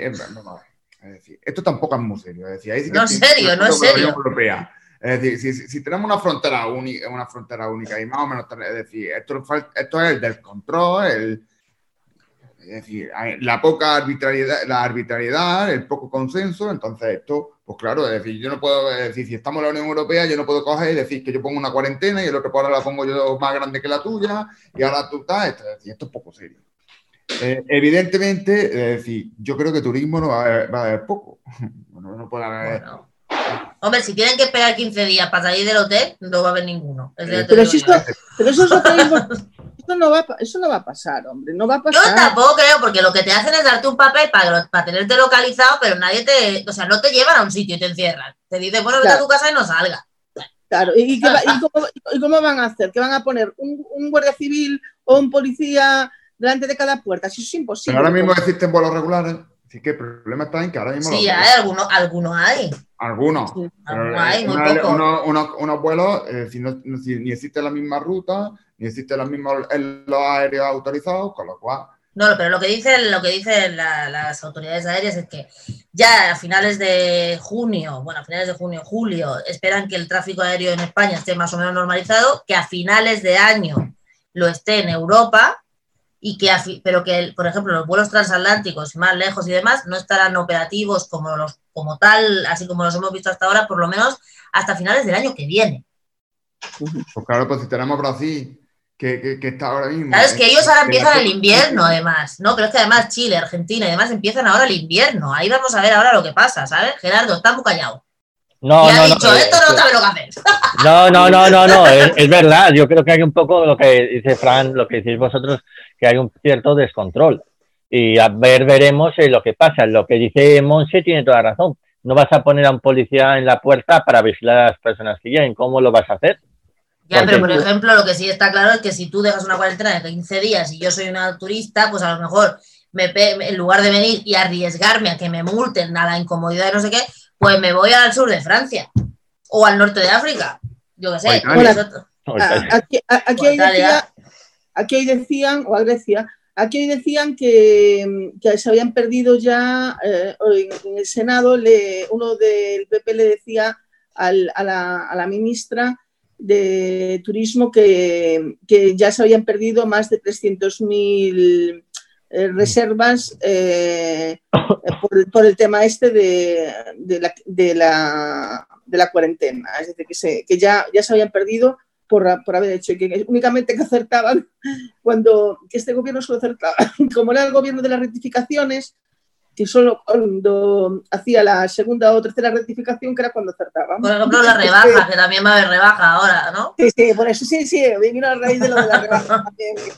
es decir, esto tampoco es muy serio. Es decir, no es serio, no es serio. Es decir, si, tenemos una frontera única, una frontera única y más o menos, es decir, esto, esto es el del control, es decir, la poca arbitrariedad, la arbitrariedad, el poco consenso, entonces esto, pues claro, es decir, yo no puedo decir, si estamos en la Unión Europea, yo no puedo coger y decir que yo pongo una cuarentena y el otro por ahora la pongo yo más grande que la tuya y ahora tú estás, esto, es, decir, esto es poco serio. Eh, evidentemente, es decir, yo creo que turismo no va a haber, va a haber poco. Bueno, no puede haber... Hombre, si tienen que esperar 15 días para salir del hotel, no va a haber ninguno. pero, eso no, va, eso no va a pasar, hombre, no va a pasar. Yo tampoco creo, porque lo que te hacen es darte un papel para, para tenerte localizado, pero nadie te, o sea, no te llevan a un sitio y te encierran. Te dicen, bueno, vete a tu casa y no salga. Claro, ¿y, cómo, van a hacer? ¿Que van a poner un, un, guardia civil o un policía delante de cada puerta? Eso es imposible. Pero ahora mismo existen vuelos regulares. Así que el problema está en que ahora mismo. Sí, hay algunos, algunos hay. Algunos. algunos hay, muy poco. Unos, unos, unos, vuelos, eh, si no, si ni existe la misma ruta, ni existe los mismos los aéreos autorizados, con lo cual. No, pero lo que dicen, lo que dicen la, las autoridades aéreas es que ya a finales de junio, bueno, a finales de junio, julio, esperan que el tráfico aéreo en España esté más o menos normalizado, que a finales de año lo esté en Europa y que, pero que, por ejemplo, los vuelos transatlánticos más lejos y demás no estarán operativos como, los, como tal, así como los hemos visto hasta ahora, por lo menos hasta finales del año que viene. Pues claro, pues si tenemos Brasil, que, que, está ahora mismo. Claro, es que ellos ahora empiezan el invierno, además, ¿no? Pero es que además Chile, Argentina y demás empiezan ahora el invierno. Ahí vamos a ver ahora lo que pasa, ¿sabes? Gerardo, está muy callado. No, no, dicho, no, esto no sabe lo que hacer. No, no, no, no, no, es, es, verdad. Yo creo que hay un poco lo que dice Fran, lo que decís vosotros, que hay un cierto descontrol. Y a ver, veremos eh, lo que pasa. Lo que dice Monse tiene toda razón. No vas a poner a un policía en la puerta para vigilar a las personas que lleguen. ¿Cómo lo vas a hacer? Ya, pero por ejemplo, lo que sí está claro es que si tú dejas una cuarentena de 15 días y yo soy una turista, pues a lo mejor me, en lugar de venir y arriesgarme a que me multen a la incomodidad de no sé qué, pues me voy al sur de Francia o al norte de África. Yo qué sé. aquí, aquí, hay decía, aquí decían, o a Grecia, aquí decían que, que, se habían perdido ya, eh, en, el Senado, le, uno del PP le decía al, a, la, a, la, ministra de Turismo que, que, ya se habían perdido más de 300.000 eh, reservas eh, por, por, el tema este de, de, la, de, la, de, la, cuarentena. Es decir, que, se, que ya, ya se habían perdido por, por, haber hecho y que únicamente que acertaban cuando que este gobierno solo acertaba, como era el gobierno de las rectificaciones, que solo cuando hacía la segunda o tercera rectificación, que era cuando acertaba. Por ejemplo, la rebaja, que también va a haber rebaja ahora, ¿no? Sí, sí, por eso sí, sí, vino a raíz de lo de la rebaja.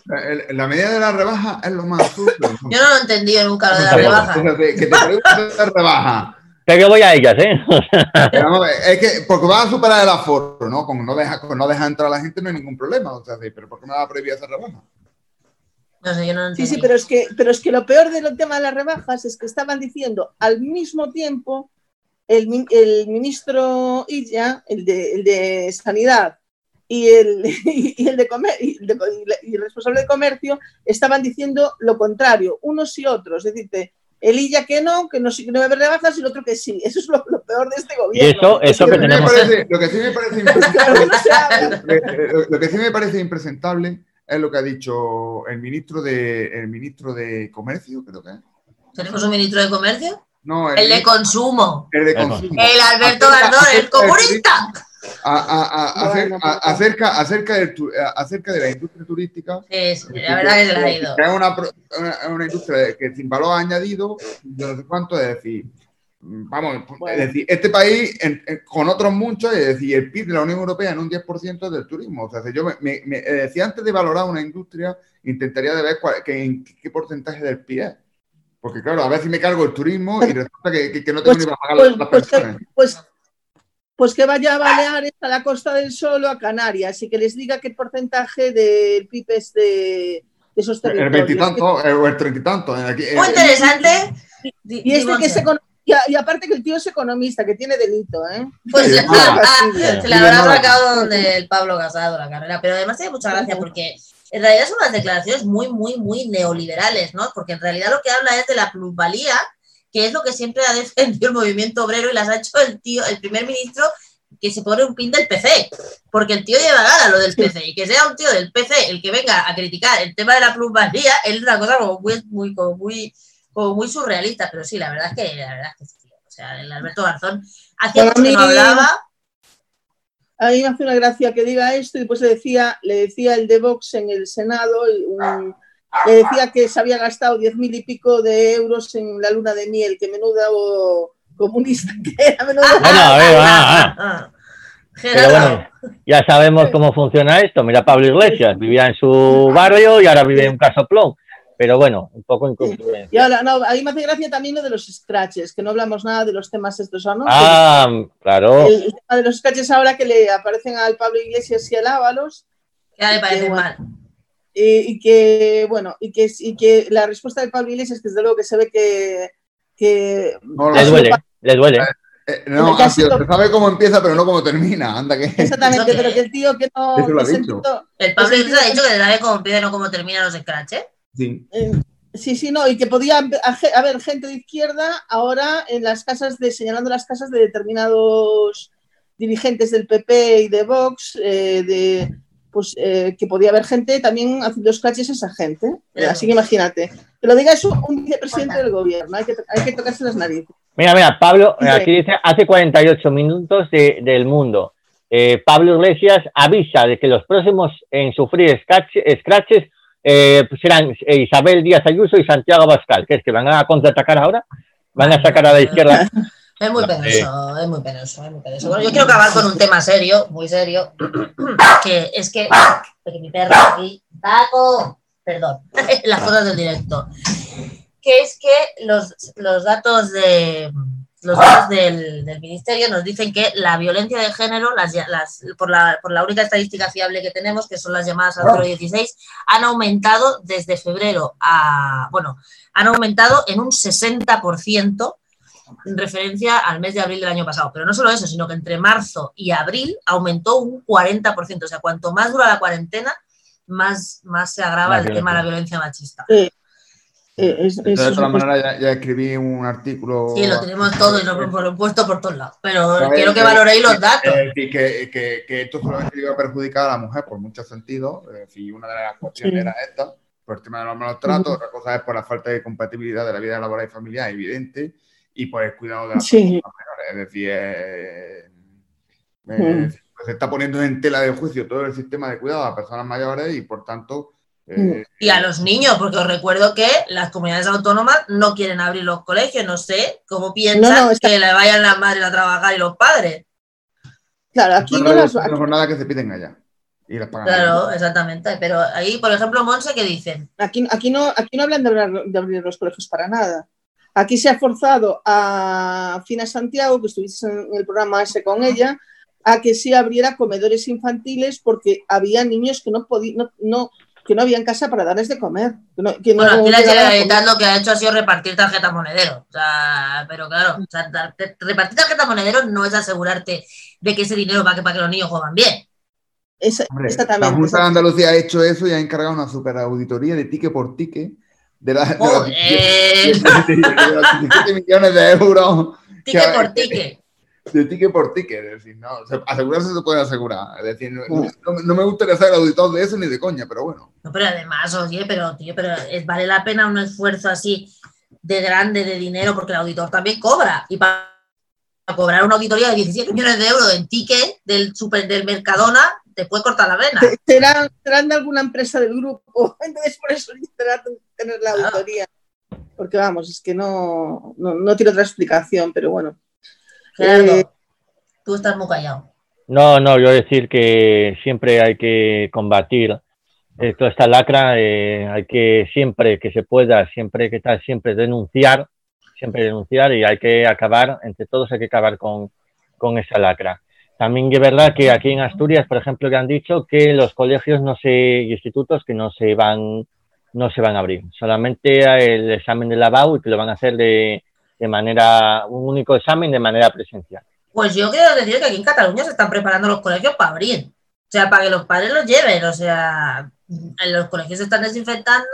la medida de la rebaja es lo más justo. Yo no lo he entendido nunca lo de la rebaja. Que te de rebaja que voy a ellas, ¿eh? es que, porque vas a superar el aforo, ¿no? Como no deja, no deja entrar a la gente, no hay ningún problema. O sea, pero ¿por qué me va a prohibir hacer rebaja? No sé, yo no sí, sí, pero es, que, pero es que lo peor del tema de las rebajas es que estaban diciendo al mismo tiempo el, el ministro Illa, el de, el de Sanidad, y el, y el, de comer, y, el responsable de comercio estaban diciendo lo contrario, unos y otros. Es decir, el Illa que no, que no, que no haber rebajas y el otro que sí. Eso es lo, lo peor de este gobierno. Y eso, eso que, tenemos. lo que sí me parece impresentable, lo que sí me parece impresentable es lo que ha dicho el ministro de, el ministro de Comercio, creo que es. ¿Tenemos un ministro de Comercio? No, el, el de consumo. El de consumo. El Alberto Gardón, el comunista. A, a, a, acerca, acerca, del, acerca de la industria turística. Sí, la verdad que se la ha ido. Es una, una, una, industria que sin valor añadido, yo no sé cuánto, es decir, vamos, es decir, este país con otros muchos, es decir, el PIB de la Unión Europea en un 10% del turismo. O sea, yo me, me, decía antes de valorar una industria, intentaría de ver cuál, qué, qué porcentaje del PIB es. Porque claro, a ver si me cargo el turismo y resulta que, que, no tengo pues, ni para pagar pues, las pues, personas. Pues, pues que vaya a Baleares, a la Costa del Sol o a Canarias y que les diga qué porcentaje del PIB es de, esos territorios. El veintitanto o el treinta y tanto. Muy interesante. Y, este que es y, aparte que el tío es economista, que tiene delito, ¿eh? Pues se la habrá sacado donde el Pablo Casado la carrera. Pero además tiene mucha gracia porque en realidad son unas declaraciones muy, muy, muy neoliberales, ¿no? Porque en realidad lo que habla es de la plusvalía que es lo que siempre ha defendido el movimiento obrero y las ha hecho el tío, el primer ministro que se pone un pin del PC, porque el tío lleva gana lo del PC, y que sea un tío del PC el que venga a criticar el tema de la plusvalía es una cosa como muy, muy, como muy, como muy surrealista, pero sí, la verdad es que, la verdad es que sí, o sea, el Alberto Garzón hacía mucho que no hablaba. A mí me hace una gracia que diga esto y después le decía, le decía el de Vox en el Senado, un, le decía que se había gastado diez mil y pico de euros en la luna de miel, que menuda o comunista que era. Menuda... Ah, bueno, a ver, va, Pero bueno, ya sabemos cómo funciona esto. Mira, Pablo Iglesias vivía en su barrio y ahora vive en un casoplón. Pero bueno, un poco incongruente. Y ahora, no, ahí me hace gracia también lo de los scratches, que no hablamos nada de los temas estos, ¿no? Ah, claro. El, tema de los scratches ahora que le aparecen al Pablo Iglesias y al Ábalos. Ya le parece mal. Y, que, bueno, y que, y que la respuesta de Pablo Iglesias, que desde luego que se ve que... que le duele, le duele. Eh, no, así, sido... sabe cómo empieza, pero no cómo termina. Anda que... Exactamente, pero que el tío que no. Eso lo ha dicho. el Pablo Iglesias ha dicho que sabe cómo empieza y no cómo termina los scratches. Sí. Eh, sí, sí, no, y que podía haber gente de izquierda ahora en las casas de, señalando las casas de determinados dirigentes del PP y de Vox, eh, de, pues eh, que podía haber gente también haciendo scratches a esa gente. Así que imagínate. Que lo diga eso un vicepresidente del gobierno, hay que, hay que tocarse las narices. Mira, mira, Pablo, aquí dice, hace 48 minutos de, del mundo. Pablo Iglesias avisa de que los próximos en sufrir scratches eh, pues serán eh, Isabel Díaz Ayuso y Santiago Bascal, que es que van a contraatacar ahora, van a sacar a la izquierda. Es muy penoso, es muy penoso, es muy penoso. Bueno, yo quiero acabar con un tema serio, muy serio, que es que, que mi perro aquí, Taco, perdón, las cosas del directo, que es que los, los datos de los datos del, Ministerio nos dicen que la violencia de género, las, por, la, por, la, única estadística fiable que tenemos, que son las llamadas al 016, han aumentado desde febrero a, bueno, han aumentado en un 60% en referencia al mes de abril del año pasado. Pero no solo eso, sino que entre marzo y abril aumentó un 40%. O sea, cuanto más dura la cuarentena, más, más se agrava el tema de la violencia machista. Eh, de otra manera, ya, escribí un artículo. Sí, lo tenemos todo y lo hemos puesto por todos lados. Pero quiero que valoréis los datos. Es decir, que, que, que, esto solamente iba a perjudicar a la mujer por muchos sentidos. Es decir, una de las cuestiones era esta, por el tema de los malos tratos. Otra cosa es por la falta de compatibilidad de la vida laboral y familiar, evidente. Y por el cuidado de las personas menores. Es decir, eh, pues se está poniendo en tela de juicio todo el sistema de cuidado a personas mayores y, por tanto eh, y a los niños, porque os recuerdo que las comunidades autónomas no quieren abrir los colegios, no sé cómo piensan que le vayan las madres a trabajar y los padres. Claro, aquí no, las jornada que se piden allá. Y las pagan claro, exactamente. Pero ahí, por ejemplo, Monse, ¿qué dicen? Aquí, aquí, no, aquí no hablan de, abrir los colegios para nada. Aquí se ha forzado a Fina Santiago, que estuviste en el programa ese con ella, a que sí abriera comedores infantiles porque había niños que no podían, no, que no había en casa para darles de comer. bueno, aquí la Generalitat lo que ha hecho ha sido repartir tarjetas monedero. O sea, pero claro, repartir tarjetas monedero no es asegurarte de que ese dinero va para que los niños juegan bien. la Junta de Andalucía ha hecho eso y ha encargado una super auditoría de tique por tique de, la, de, los, 17 millones de euros. Tique por tique de ticket por ticket, es decir, no, asegurarse se puede asegurar, es decir, no, no, me gustaría ser el auditor de eso ni de coña, pero bueno. No, pero además, oye, pero tío, pero vale la pena un esfuerzo así de grande de dinero porque el auditor también cobra y para cobrar una auditoría de 17 millones de euros en ticket del super del Mercadona te puede cortar la vena. Serán, serán de alguna empresa del grupo, entonces por eso necesitarán tener la auditoría. Porque vamos, es que no, no, no tiene otra explicación, pero bueno. Gerardo, eh, tú estás muy callado. No, no, yo decir que siempre hay que combatir toda esta lacra, eh, hay que siempre que se pueda, siempre que está, siempre denunciar, siempre denunciar y hay que acabar, entre todos hay que acabar con, con esa lacra. También es verdad que aquí en Asturias, por ejemplo, que han dicho que los colegios no se, y institutos que no se van no se van a abrir, solamente el examen de lavado y que lo van a hacer de, de manera, un único examen de manera presencial. Pues yo quiero decir que aquí en Cataluña se están preparando los colegios para abrir. O sea, para que los padres los lleven. O sea, en los colegios se están desinfectando.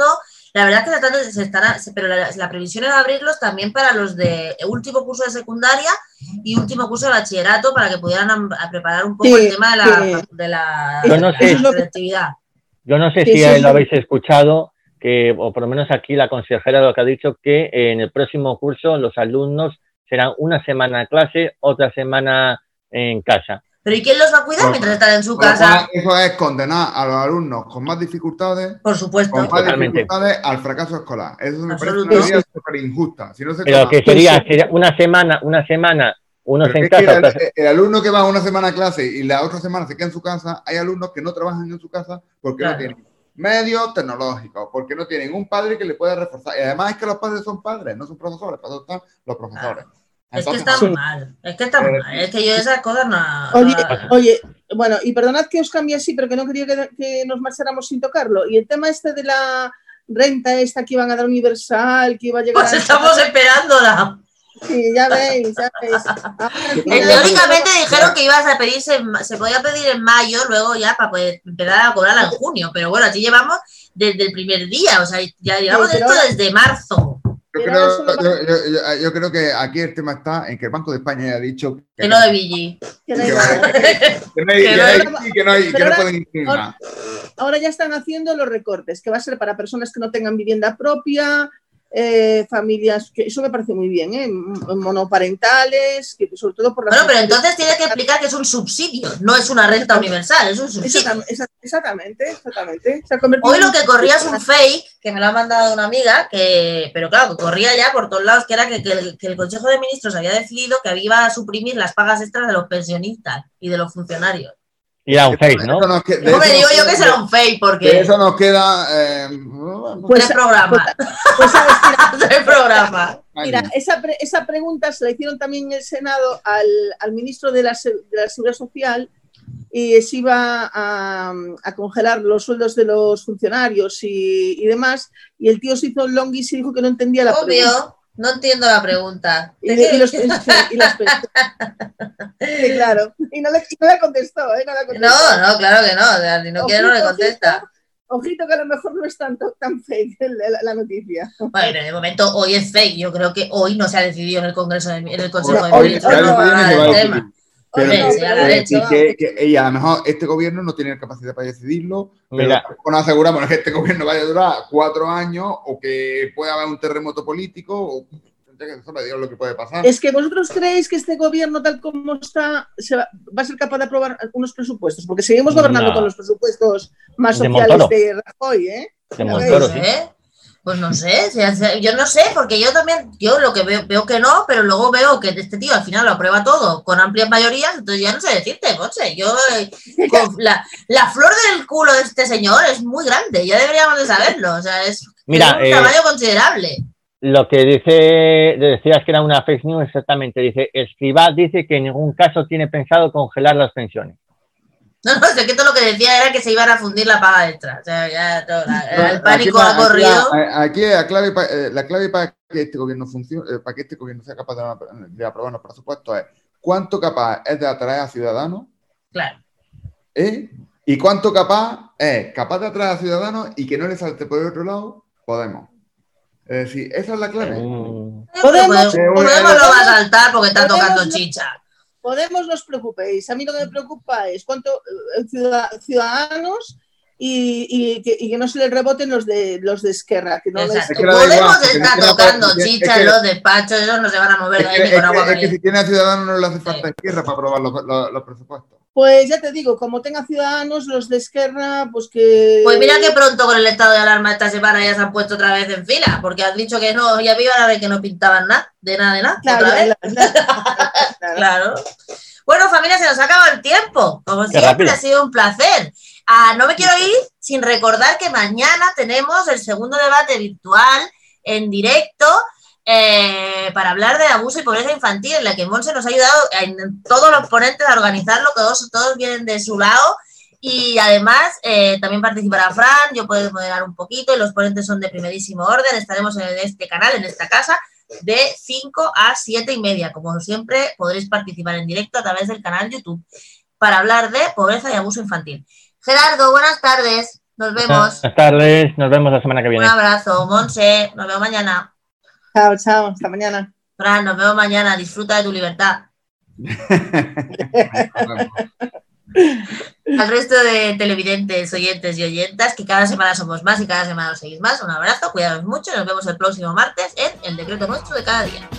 La verdad es que se están, pero la, previsión es abrirlos también para los de último curso de secundaria y último curso de bachillerato para que pudieran preparar un poco el tema de la, de la, yo no sé, Yo no sé si lo habéis escuchado, que, o por lo menos aquí la consejera lo que ha dicho, que en el próximo curso los alumnos serán una semana en clase, otra semana en casa. ¿Pero y quién los va a cuidar mientras están en su casa? Eso es condenar a los alumnos con más dificultades, por supuesto, con más dificultades al fracaso escolar. Eso me parece una medida súper injusta. Pero que sería, sería, una semana, una semana Unos en casa, el, otros- el alumno que va una semana a clase y la otra semana se queda en su casa, hay alumnos que no trabajan en su casa porque Claro. no tienen medios tecnológicos, porque no tienen un padre que le pueda reforzar. Y además es que los padres son padres, no son profesores, están los profesores. Es que está Sí. mal. Es que está mal. Es que yo esas cosas no. Oye, no- oye, bueno, y perdonad que os cambie así, pero que no quería que, que nos marcháramos sin tocarlo. Y el tema este de la renta esta que iban a dar universal, que iba a llegar Pues a... estamos esperándola. Sí, ya veis, ya veis. Teóricamente dijeron que ibas a pedirse, en ma- se podía pedir en mayo, luego ya para poder empezar a cobrarla en junio. Pero bueno, así llevamos desde el primer día, o sea, ya llevamos pero esto desde marzo. Yo creo, eso no va- yo- yo- yo- yo creo que aquí el tema está en que el Banco de España ya ha dicho Que no de Billy. que no hay, Que que no hay- que no hay- que pero no ahora- pueden ahora- más. Ahora ya están haciendo los recortes, que va a ser para personas que no tengan vivienda propia, eh, familias, que eso me parece muy bien, ¿eh? Monoparentales, que sobre todo por las Bueno, pero entonces tiene que explicar que es un subsidio, no es una renta universal, es un subsidio. Exactam- exa- Exactamente, exactamente. Se ha convertido Hoy lo que corría es un fake, que me lo ha mandado una amiga, que, pero claro, que corría ya por todos lados, que era que, que el, que el Consejo de Ministros había decidido que iba a suprimir las pagas extras de los pensionistas y de los funcionarios. Y era un fake, ¿no? Eso nos que- de ¿Cómo me digo yo que será un fake? de Porque eso nos queda. eh, Pues- tres programas, Pues sabes, mira, tres programas. Mira, años. esa, pre- esa pregunta se la hicieron también en el Senado al, al ministro de la, de la Seguridad Social y se iba a, a congelar los sueldos de los funcionarios y, y demás. Y el tío se hizo un longis y dijo que no entendía la pregunta. No entiendo la pregunta. Y, y los, y las Sí, claro. Y no le, no le contestó, ¿eh? No, le contestó. No, no, claro que no. si no quiere, no le contesta. Ojito que a lo mejor no es tanto, tan fake la, la- la noticia. Bueno, de momento hoy es fake. Yo creo que hoy no se ha decidido en el Congreso, de- en el Consejo Hoy- de Ministros Pero, pero- eh, y que, que- y a lo mejor este gobierno no tiene capacidad para decidirlo, pero Mira. tampoco nos aseguramos que este gobierno vaya a durar cuatro años o que pueda haber un terremoto político o eso me digo lo que puede pasar. Es que vosotros creéis que este gobierno, tal como está, se va, va a ser capaz de aprobar unos presupuestos, porque seguimos gobernando No. con los presupuestos más sociales de Rajoy, ¿eh? De Montoro, sí. sé, pues no sé, yo no sé, porque yo también, yo lo que veo, veo que no, pero luego veo que este tío al final lo aprueba todo con amplias mayorías, entonces ya no sé decirte, Monse, yo, eh, con la, la flor del culo de este señor es muy grande, ya deberíamos de saberlo, o sea, es, Mira, es un eh, tamaño considerable. Lo que dice, decías que era una fake news exactamente, dice, Escribá dice que en ningún caso tiene pensado congelar las pensiones. No, no, sé que todo lo que decía era que se iban a fundir la paga extra, o sea, ya todo, la- el pánico ha corrido. Aquí, aquí la, clave eh, la clave para que este gobierno funcione, eh, para que este gobierno sea capaz de, de aprobar los presupuestos es cuánto capaz es de atraer a ciudadanos Claro. ¿eh? y cuánto capaz es capaz de atraer a ciudadanos y que no le salte por el otro lado, Podemos. Es decir, esa es la clave. Mm, Podemos- Podemos, Podemos lo va a saltar porque está Podemos tocando chicha. Podemos, no os preocupéis. A mí lo que me preocupa es cuánto eh, ciudad- ciudadanos y, y que, y que no se les reboten los de los de Esquerra. Que no les-. Es que Podemos igual, estar tocando chicha que- en los despachos, ellos no se van a mover Es de que, ahí ni con agua es que si tiene a ciudadanos no le hace falta izquierda para aprobar los, los- los presupuestos. Pues ya te digo, como tenga ciudadanos, los de Esquerra, pues que. Pues mira que pronto con el estado de alarma esta semana ya se han puesto otra vez en fila, porque han dicho que no, ya iban a ver que no pintaban nada, de nada, de nada. Claro, otra vez. la- la- claro. Claro. Bueno, familia, se nos ha acabado el tiempo. Como Qué siempre, rápido. ha sido un placer. Ah, no me quiero ir sin recordar que mañana tenemos el segundo debate virtual en directo eh, para hablar de abuso y pobreza infantil, en la que Monse nos ha ayudado en todos los ponentes a organizarlo, que todos, todos vienen de su lado. Y además eh, también participará Fran, yo puedo moderar un poquito y los ponentes son de primerísimo orden. Estaremos en este canal, en esta casa, de 5 a 7 y media. Como siempre, podréis participar en directo a través del canal YouTube para hablar de pobreza y abuso infantil. Gerardo, buenas tardes. Nos vemos. Buenas tardes, nos vemos la semana que Un viene. abrazo. Monse, nos vemos mañana. Chao, chao, hasta mañana. Fran, nos vemos mañana. Disfruta de tu libertad. Al resto de televidentes, oyentes y oyentas, que cada semana somos más y cada semana os seguís más, un abrazo, cuidados mucho y nos vemos el próximo martes en El Decreto Nuestro de cada día.